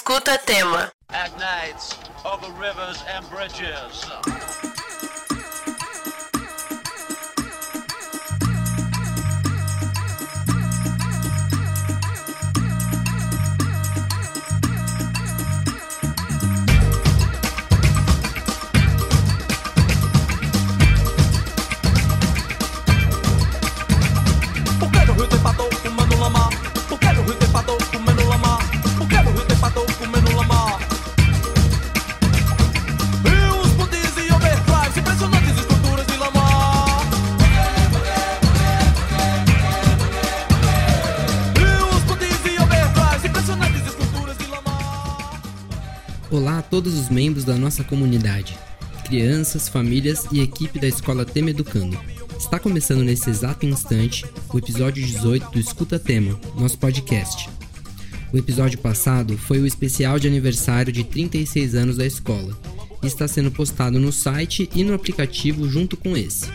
Escuta tema. At over rivers and bridges. Todos os membros da nossa comunidade, crianças, famílias e equipe da Escola Tema Educando. Está começando nesse exato instante o episódio 18 do Escuta Tema, nosso podcast. O episódio passado foi o especial de aniversário de 36 anos da escola e está sendo postado no site e no aplicativo junto com esse.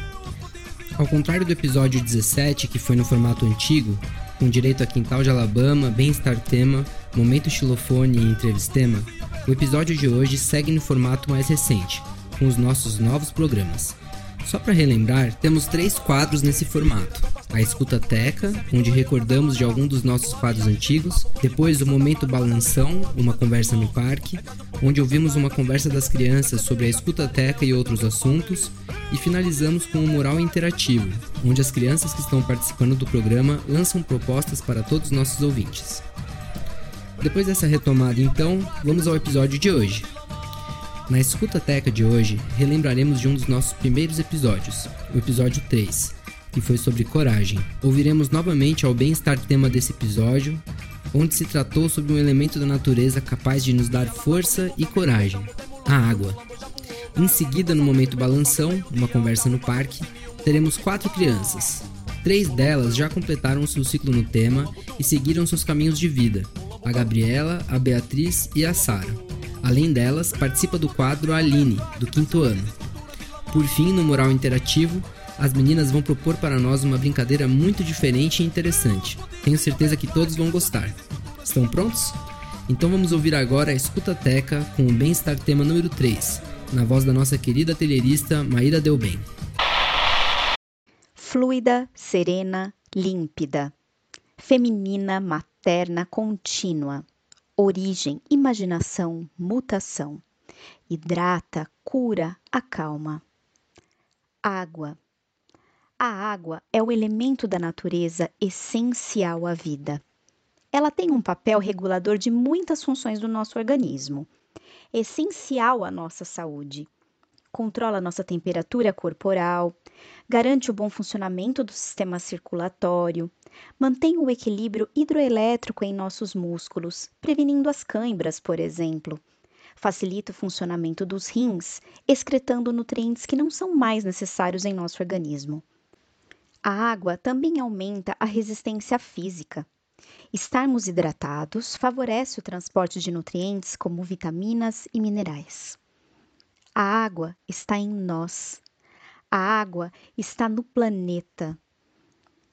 Ao contrário do episódio 17, que foi no formato antigo, com direito a quintal de Alabama, bem-estar tema, momento xilofone e entrevistema, o episódio de hoje segue no formato mais recente, com os nossos novos programas. Só para relembrar, temos três quadros nesse formato. A Escutateca, onde recordamos de algum dos nossos quadros antigos, depois o Momento Balanção, uma conversa no parque, onde ouvimos uma conversa das crianças sobre a escutateca e outros assuntos, e finalizamos com o Mural Interativo, onde as crianças que estão participando do programa lançam propostas para todos os nossos ouvintes. Depois dessa retomada, então, vamos ao episódio de hoje. Na Escutateca de hoje, relembraremos de um dos nossos primeiros episódios, o episódio 3, que foi sobre coragem. Ouviremos novamente ao bem-estar tema desse episódio, onde se tratou sobre um elemento da natureza capaz de nos dar força e coragem, a água. Em seguida, no momento balanção, uma conversa no parque, teremos quatro crianças. Três delas já completaram seu ciclo no tema e seguiram seus caminhos de vida: a Gabriela, a Beatriz e a Sara. Além delas, participa do quadro a Aline, do quinto ano. Por fim, no mural interativo, as meninas vão propor para nós uma brincadeira muito diferente e interessante. Tenho certeza que todos vão gostar. Estão prontos? Então vamos ouvir agora a Escutateca com o Bem-Estar Tema número 3, na voz da nossa querida telheirista Maíra Delbem. fluida, serena, límpida, feminina, materna, contínua, origem, imaginação, mutação, hidrata, cura, acalma. Água. A água é o elemento da natureza essencial à vida. Ela tem um papel regulador de muitas funções do nosso organismo, essencial à nossa saúde controla nossa temperatura corporal, garante o bom funcionamento do sistema circulatório, mantém o equilíbrio hidroelétrico em nossos músculos, prevenindo as cãibras, por exemplo. Facilita o funcionamento dos rins, excretando nutrientes que não são mais necessários em nosso organismo. A água também aumenta a resistência física. Estarmos hidratados favorece o transporte de nutrientes como vitaminas e minerais. A água está em nós. A água está no planeta.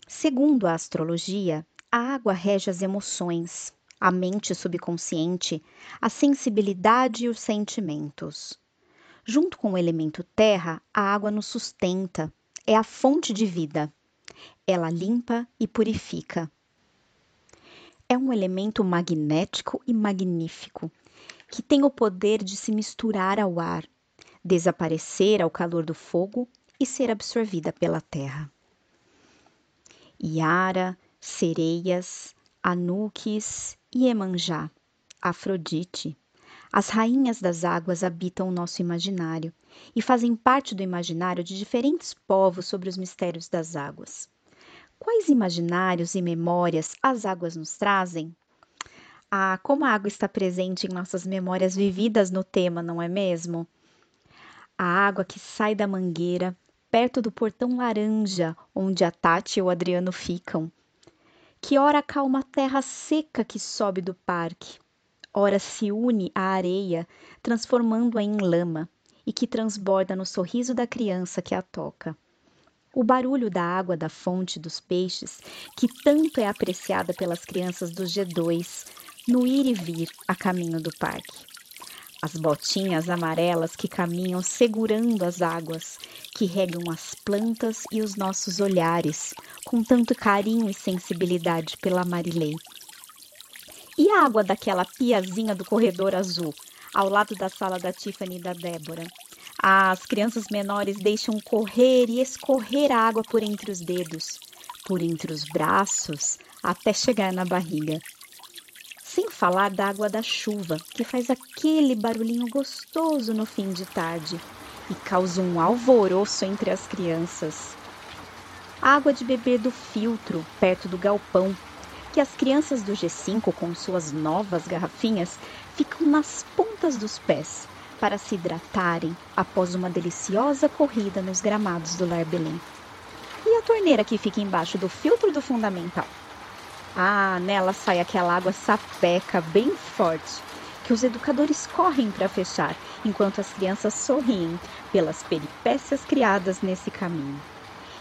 Segundo a astrologia, a água rege as emoções, a mente subconsciente, a sensibilidade e os sentimentos. Junto com o elemento terra, a água nos sustenta, é a fonte de vida. Ela limpa e purifica. É um elemento magnético e magnífico, que tem o poder de se misturar ao ar, desaparecer ao calor do fogo e ser absorvida pela terra. Iara, sereias, Anukis e Emanjá, Afrodite. As rainhas das águas habitam o nosso imaginário e fazem parte do imaginário de diferentes povos sobre os mistérios das águas. Quais imaginários e memórias as águas nos trazem? Ah, como a água está presente em nossas memórias vividas no tema, não é mesmo? A água que sai da mangueira, perto do portão laranja, onde a Tati e o Adriano ficam. Que ora acalma a terra seca que sobe do parque, ora se une à areia, transformando-a em lama, e que transborda no sorriso da criança que a toca. O barulho da água da fonte dos peixes, que tanto é apreciada pelas crianças do G2, no ir e vir a caminho do parque. As botinhas amarelas que caminham segurando as águas, que regam as plantas e os nossos olhares, com tanto carinho e sensibilidade pela Marilei. E a água daquela piazinha do corredor azul, ao lado da sala da Tiffany e da Débora? As crianças menores deixam correr e escorrer a água por entre os dedos, por entre os braços, até chegar na barriga. Sem falar da água da chuva, que faz aquele barulhinho gostoso no fim de tarde e causa um alvoroço entre as crianças. A água de beber do filtro, perto do galpão, que as crianças do G5, com suas novas garrafinhas, ficam nas pontas dos pés para se hidratarem após uma deliciosa corrida nos gramados do Lar Belém. E a torneira que fica embaixo do filtro do fundamental? Ah, nela sai aquela água sapeca bem forte que os educadores correm para fechar, enquanto as crianças sorriem pelas peripécias criadas nesse caminho.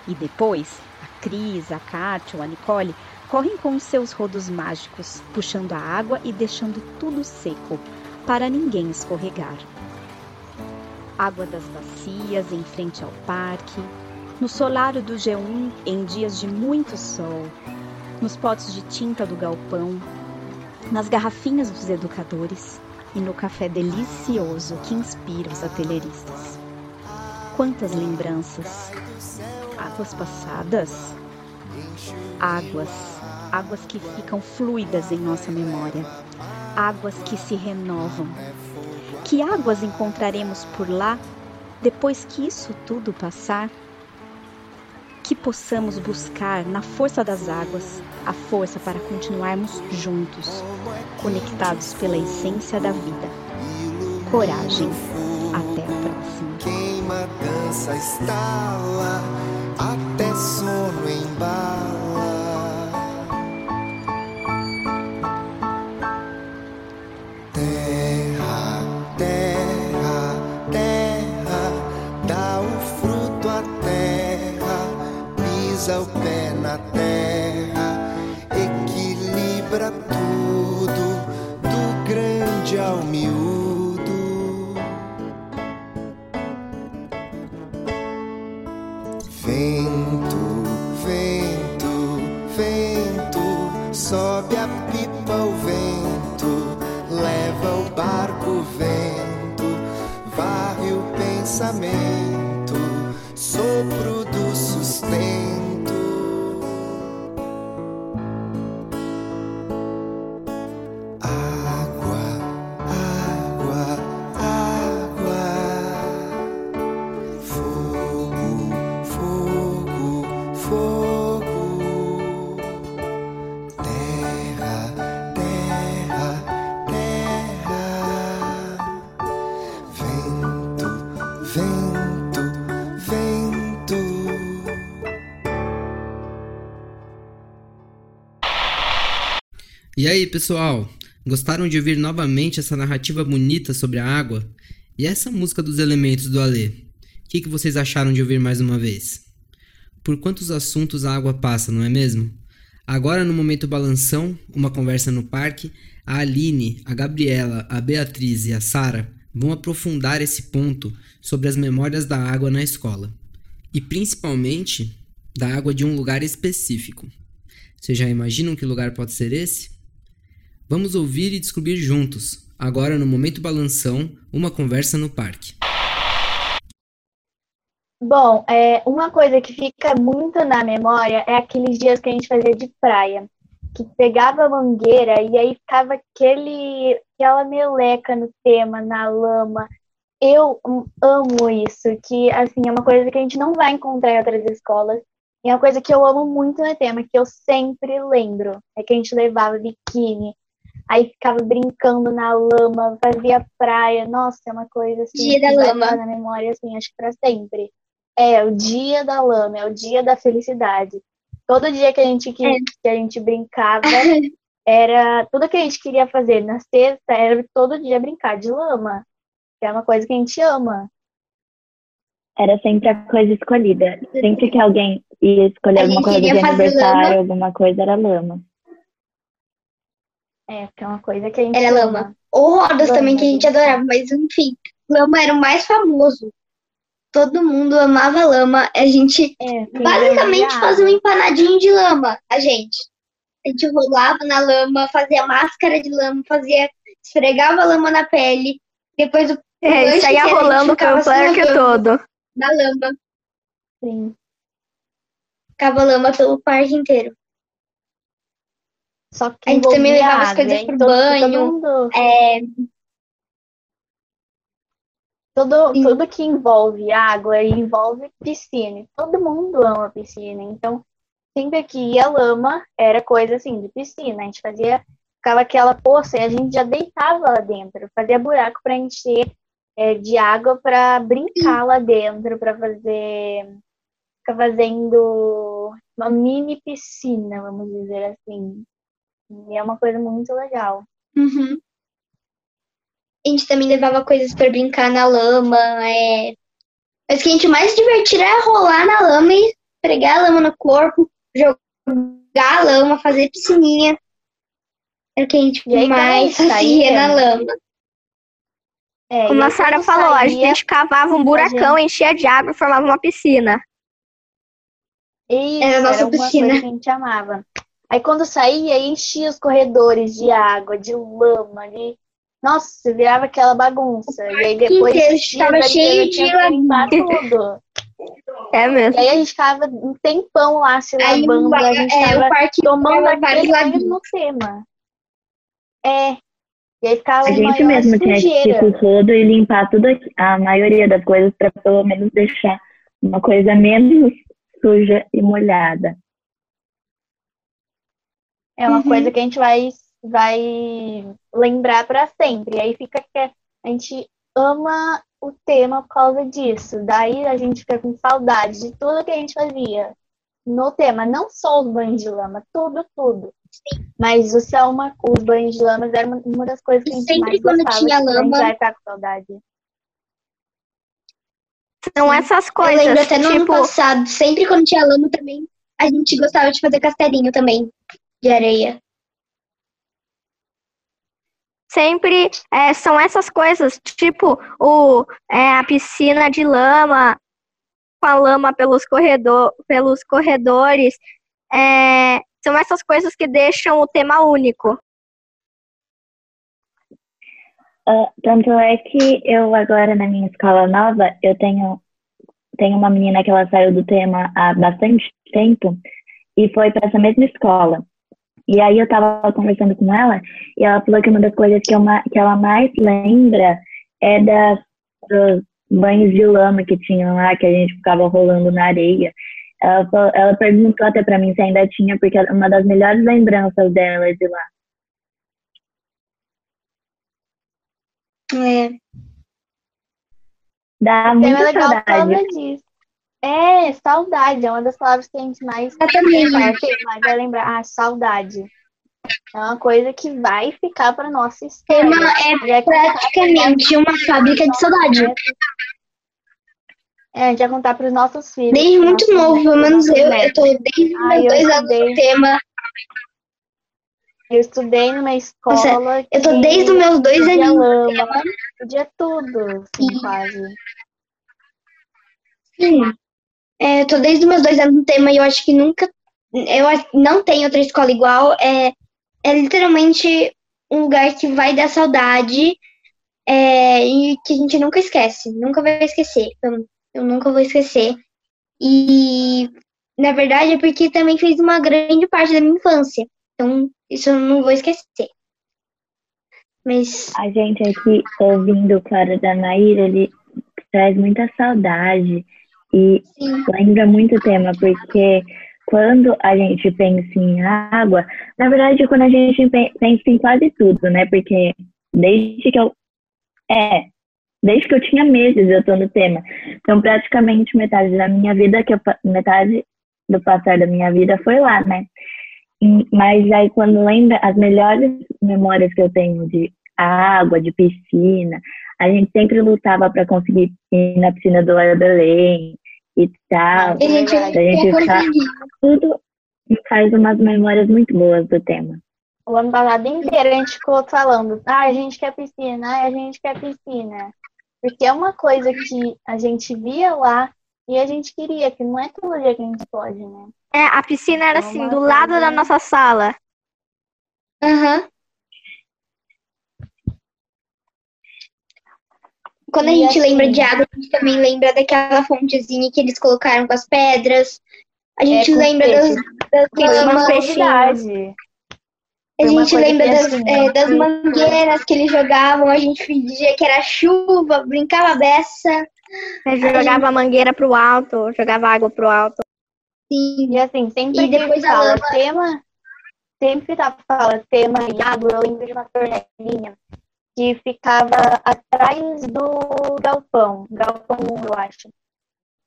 E depois, a Cris, a Kátia ou a Nicole correm com os seus rodos mágicos, puxando a água e deixando tudo seco, para ninguém escorregar água das bacias em frente ao parque, no solário do G1 em dias de muito sol, nos potes de tinta do galpão, nas garrafinhas dos educadores e no café delicioso que inspira os atelieristas. Quantas lembranças! Águas passadas? Águas, águas que ficam fluidas em nossa memória, águas que se renovam, que águas encontraremos por lá depois que isso tudo passar? Que possamos buscar na força das águas a força para continuarmos juntos, conectados pela essência da vida. Coragem. Até a próxima. Estala, até sono embala. Pisa pé na terra, E aí, pessoal? Gostaram de ouvir novamente essa narrativa bonita sobre a água? E essa música dos elementos do Alê? O que, que vocês acharam de ouvir mais uma vez? Por quantos assuntos a água passa, não é mesmo? Agora, no momento balanção, uma conversa no parque, a Aline, a Gabriela, a Beatriz e a Sara vão aprofundar esse ponto sobre as memórias da água na escola. E principalmente da água de um lugar específico. Vocês já imaginam que lugar pode ser esse? Vamos ouvir e descobrir juntos, agora no Momento Balanção, uma conversa no parque. Bom, é, uma coisa que fica muito na memória é aqueles dias que a gente fazia de praia, que pegava a mangueira e aí ficava aquele, aquela meleca no tema, na lama. Eu amo isso, que assim é uma coisa que a gente não vai encontrar em outras escolas. E é uma coisa que eu amo muito no tema, que eu sempre lembro, é que a gente levava biquíni, aí ficava brincando na lama, fazia praia. Nossa, é uma coisa assim. Dia da lama. Na memória, assim, acho que pra sempre. É, o dia da lama, é o dia da felicidade. Todo dia que a gente, que, É. que a gente brincava, era tudo que a gente queria fazer na sexta, era todo dia brincar de lama. Que é uma coisa que a gente ama. Era sempre a coisa escolhida. Sempre que alguém ia escolher A alguma coisa de aniversário, lama. alguma coisa, era lama. É, que é uma coisa que a gente Era ama. lama. Ou rodas Lama, também, que a gente adorava, mas enfim, lama era o mais famoso. Todo mundo amava lama. A gente É, basicamente fazia um empanadinho de lama, a gente. A gente rolava na lama, fazia máscara de lama, fazia, esfregava a lama na pele. Depois o É, saía rolando pelo parque todo. na lama. Sim. Ficava lama pelo parque inteiro. Só que A gente também levava as coisas pro todo- banho. Todo mundo, É, Tudo, Sim. tudo que envolve água envolve piscina. Todo mundo ama piscina. Então, sempre que ia lama, era coisa assim de piscina. A gente fazia, ficava aquela poça e a gente já deitava lá dentro, fazia buraco para encher é, de água para brincar lá dentro, para fazer, ficar fazendo uma mini piscina, vamos dizer assim. E é uma coisa muito legal. Uhum. A gente também levava coisas pra brincar na lama. É... Mas o que a gente mais divertia era rolar na lama e pregar a lama no corpo, jogar a lama, fazer piscininha. Era o que a gente aí, mais gente fazia na lama. É, Como a Sara falou, a gente cavava um buracão, enchia de água e formava uma piscina. Isso, Era a nossa uma piscina. que a gente amava. Aí quando saía, enchia os corredores de água, de lama, de. Nossa, virava aquela bagunça. E aí depois estava ali cheio de que limpar tudo. É mesmo. E aí a gente ficava um tempão lá se Aí lavando, a gente é, tava tomando vários aquele no tema. É. E aí ficava A gente mesmo tinha que ir com o rodo e limpar tudo, aqui- a maioria das coisas para pelo menos deixar uma coisa menos suja e molhada. É uma Uhum. coisa que a gente vai, vai lembrar para sempre. Aí fica que a gente ama o tema por causa disso. Daí a gente fica com saudade de tudo que a gente fazia no tema, não só os banhos de lama, tudo, tudo. Mas o Selma, os banhos de lama era uma- das coisas que a gente Sempre mais quando gostava. tinha que a gente lama- vai ficar com saudade. São essas Eu coisas, lembro até no ano tipo, passado, sempre quando tinha lama também, a gente gostava de fazer castelinho também, de areia. sempre é, são essas coisas, tipo o, é, a piscina de lama, com a lama pelos, corredor, pelos corredores. é, são essas coisas que deixam o tema único. Ah, tanto é que eu agora na minha escola nova, eu tenho, tenho uma menina que ela saiu do tema há bastante tempo e foi para essa mesma escola. E aí eu tava conversando com ela e ela falou que uma das coisas que, eu, que ela mais lembra é das, dos banhos de lama que tinham lá, que a gente ficava rolando na areia. Ela, falou- ela perguntou até para mim se ainda tinha, porque é uma das melhores lembranças dela é de lá. É. Dá Então é muita legal por saudade. disso. É, saudade, é uma das palavras que a gente mais vai ter, mais vai lembrar. Ah, saudade. É uma coisa que vai ficar para nossa história. É contar praticamente uma fábrica de saudade. É, a gente vai contar para os nossos filhos. Desde muito novo, pelo menos eu, eu tô desde meus eu dois anos no tema. Eu estudei numa escola Eu que desde os meus dois no lama, podia tudo, assim, quase. Sim. É, eu tô desde meus dois anos no tema e eu acho que nunca. Eu não tem outra escola igual. É, é literalmente um lugar que vai dar saudade é, e que a gente nunca esquece. Nunca vai esquecer. Eu, eu nunca vou esquecer. E na verdade é porque também fez uma grande parte da minha infância. Então, isso eu não vou esquecer. Mas A gente aqui ouvindo o Clara da Maíra, ele traz muita saudade e lembra muito o tema, porque quando a gente pensa em água, na verdade, quando a gente pe- pensa em quase tudo, né? Porque desde que eu. É, desde que eu tinha meses eu tô no tema. Então, praticamente metade da minha vida, que eu, metade do passar da minha vida foi lá, né? E- Mas aí quando lembra, as melhores memórias que eu tenho de água, de piscina, a gente sempre lutava para conseguir ir na piscina do Laio Belém e tal. a gente. A gente fica- conseguiu. Tudo faz umas memórias muito boas do tema. o ano passado inteiro a gente ficou falando, ah, a gente quer piscina, ah, a gente quer piscina. Porque é uma coisa que a gente via lá e a gente queria, que não é todo dia que a gente pode, né? É, a piscina era É assim, do lado coisa- da nossa sala. Aham. Quando a E gente lembra assim- de água, a gente também lembra daquela fontezinha que eles colocaram com as pedras. A gente É, lembra das, das lamas. A gente lembra que, das, assim, é, das mangueiras que eles jogavam, a gente fingia que era chuva, brincava beça. Eu jogava a mangueira pro alto, jogava água pro alto. Sim. E assim, sempre E depois que fala lama- tema, sempre tá, fala tema e água, eu lembro de uma torneirinha que ficava atrás do galpão, galpão 1, eu acho.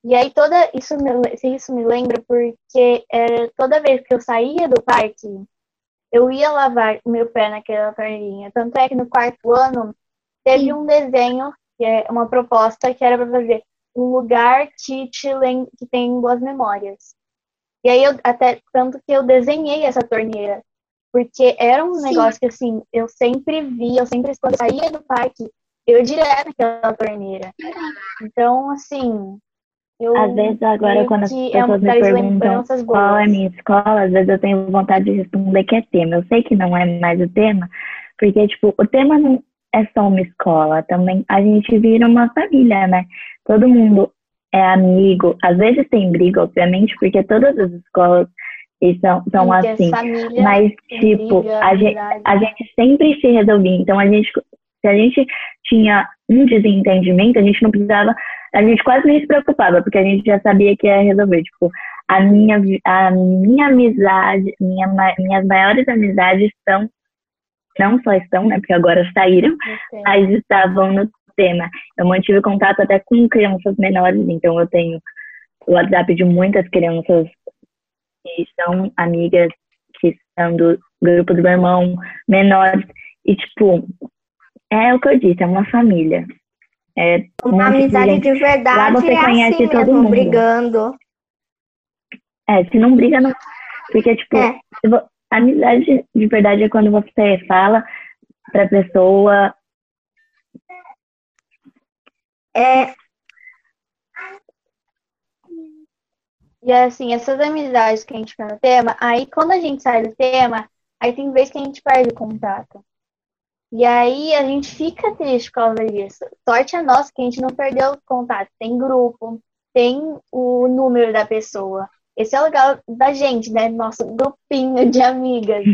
E aí toda isso me, isso me lembra porque era toda vez que eu saía do parque, eu ia lavar o meu pé naquela torneirinha. Tanto é que no quarto ano teve Sim. um desenho, que é uma proposta que era para fazer um lugar que te que tem boas memórias. E aí eu até tanto que eu desenhei essa torneira, porque era um Sim. negócio que assim, eu sempre via, eu sempre quando eu saía do parque, eu ia direto naquela torneira. Então, assim, eu Às vezes agora quando as é pessoas me das perguntam qual é a boas. minha escola, às vezes eu tenho vontade de responder que é tema. Eu sei que não é mais o tema, porque, tipo, o tema não é só uma escola, também a gente vira uma família, né? Todo mundo é amigo, às vezes tem briga, obviamente, porque todas as escolas e são, são assim. família Mas, tipo, a gente, a gente sempre se resolvia. Então, a gente, se a gente tinha um desentendimento, a gente não precisava, a gente quase nem se preocupava, porque a gente já sabia que ia resolver. Tipo, a minha, a minha amizade, minha, minhas maiores amizades são, não só estão, né, porque agora saíram, Não mas estavam no tema. Eu mantive contato até com crianças menores, então eu tenho o WhatsApp de muitas crianças que são amigas, que são do grupo do meu irmão, menores. E, tipo, é o que eu disse, é uma família. É um Uma amizade de verdade Lá você é conhece assim todo mesmo, mundo. brigando. É, se não briga, não. Porque, tipo, É. amizade de verdade é quando você fala pra pessoa. É, E assim, essas amizades que a gente fica no tema, aí quando a gente sai do tema, aí tem vezes que a gente perde o contato. E aí a gente fica triste por causa disso. Sorte a nossa que a gente não perdeu o contato. Tem grupo, tem o número da pessoa. Esse é o legal da gente, né? Nosso grupinho de amigas.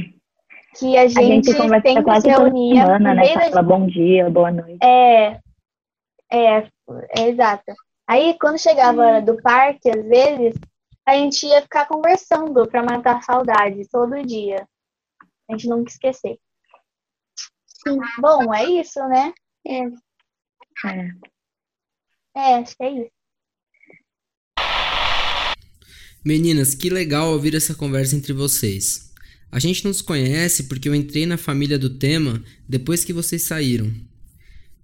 Que a A gente, gente conversa sempre quase se toda reunia. semana, no né? Fala bom dia, boa noite. é, é, é exato. Aí, quando chegava a hora do parque, às vezes, a gente ia ficar conversando para matar a saudade todo dia. A gente nunca esquecer. Sim. Bom, é isso, né? É. É. É, acho que é isso. Meninas, que legal ouvir essa conversa entre vocês. A gente não se conhece porque eu entrei na família do tema depois que vocês saíram.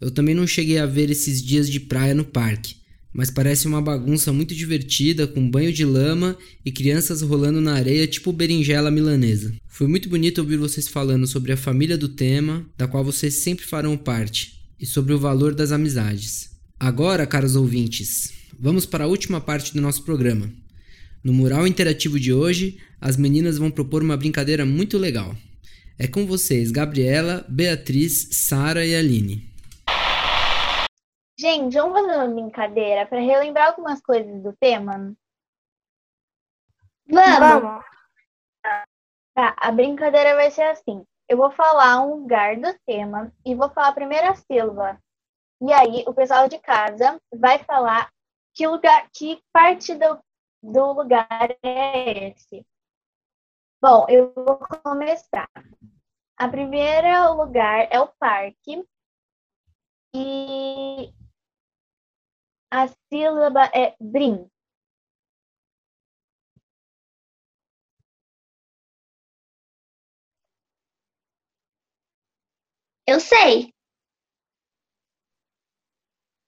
Eu também não cheguei a ver esses dias de praia no parque, mas parece uma bagunça muito divertida com banho de lama e crianças rolando na areia tipo berinjela milanesa. Foi muito bonito ouvir vocês falando sobre a família do tema, da qual vocês sempre farão parte, e sobre o valor das amizades. Agora, caros ouvintes, vamos para a última parte do nosso programa. No mural interativo de hoje, as meninas vão propor uma brincadeira muito legal. É com vocês, Gabriela, Beatriz, Sara e Aline. Gente, vamos fazer uma brincadeira para relembrar algumas coisas do tema? Vamos. vamos. Tá, a brincadeira vai ser assim. Eu vou falar um lugar do tema e vou falar a primeira sílaba. E aí, o pessoal de casa vai falar que lugar, que parte do, do lugar é esse. Bom, eu vou começar. A primeira lugar é o parque. E a sílaba é brim. Eu sei.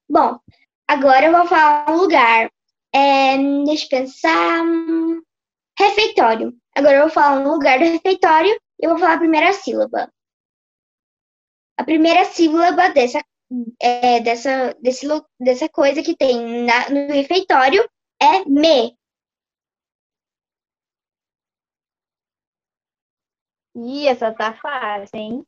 Bom, agora eu vou falar um lugar. É, deixa eu pensar. Refeitório. Agora eu vou falar um lugar do refeitório Eu vou falar a primeira sílaba. A primeira sílaba dessa, é, dessa, desse, dessa coisa que tem na, no refeitório é me. Ih, essa tá fácil, hein?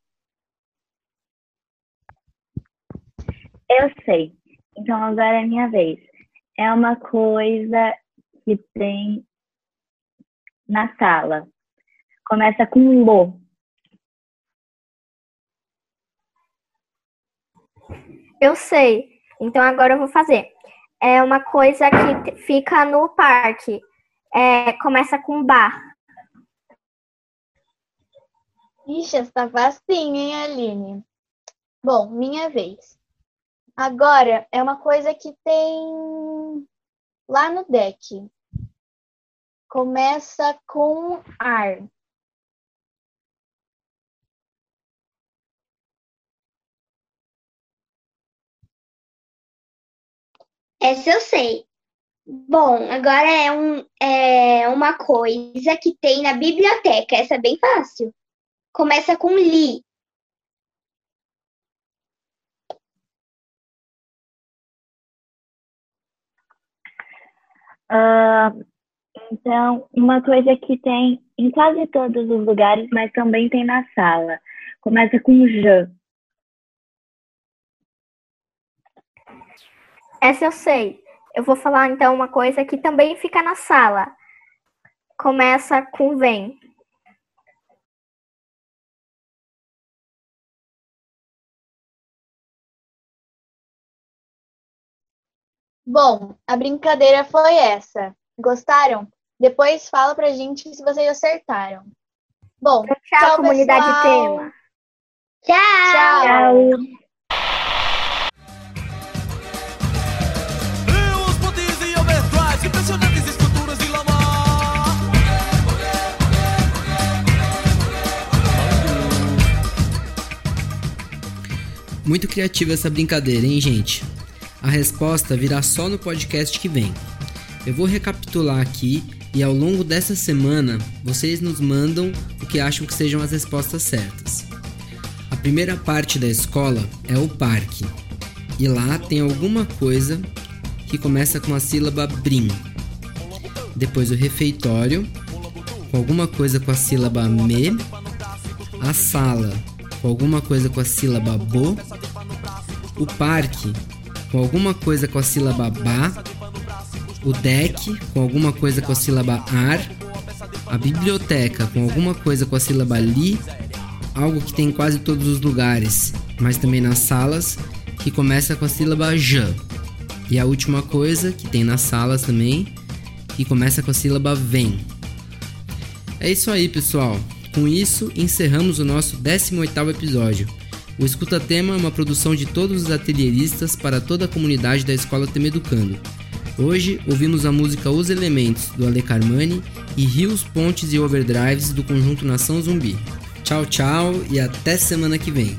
Eu sei. Então agora é minha vez. É uma coisa que tem na sala. Começa com lo. Eu sei. Então agora eu vou fazer. É uma coisa que fica no parque. É, começa com bar. Ixi, essa tá facinho, hein, Aline? Bom, minha vez. Agora é uma coisa que tem lá no deck. Começa com ar. Essa eu sei. Bom, agora é, um, é uma coisa que tem na biblioteca. Essa é bem fácil. Começa com li. Uh, então, uma coisa que tem em quase todos os lugares, mas também tem na sala. Começa com J. Essa eu sei. Eu vou falar então uma coisa que também fica na sala. Começa com vem. Bom, a brincadeira foi essa. Gostaram? Depois fala pra gente se vocês acertaram. Bom, tchau, tchau comunidade pessoal. tema. Tchau. tchau. Muito criativa essa brincadeira, hein, gente? A resposta virá só no podcast que vem. Eu vou recapitular aqui e ao longo dessa semana vocês nos mandam o que acham que sejam as respostas certas. A primeira parte da escola é o parque, e lá tem alguma coisa que começa com a sílaba brim. Depois o refeitório, com alguma coisa com a sílaba me. A sala, com alguma coisa com a sílaba bo. O parque, com alguma coisa com a sílaba ba. O deck, com alguma coisa com a sílaba ar. A biblioteca, com alguma coisa com a sílaba li. Algo que tem em quase todos os lugares, mas também nas salas, que começa com a sílaba j. E a última coisa que tem nas salas também, que começa com a sílaba vem. É isso aí, pessoal. Com isso, encerramos o nosso 18º episódio. O Escuta Tema é uma produção de todos os atelieristas para toda a comunidade da Escola Temeducando. Hoje, ouvimos a música Os Elementos, do Ale Carmani, e Rios, Pontes e Overdrives, do conjunto Nação Zumbi. Tchau, tchau e até semana que vem.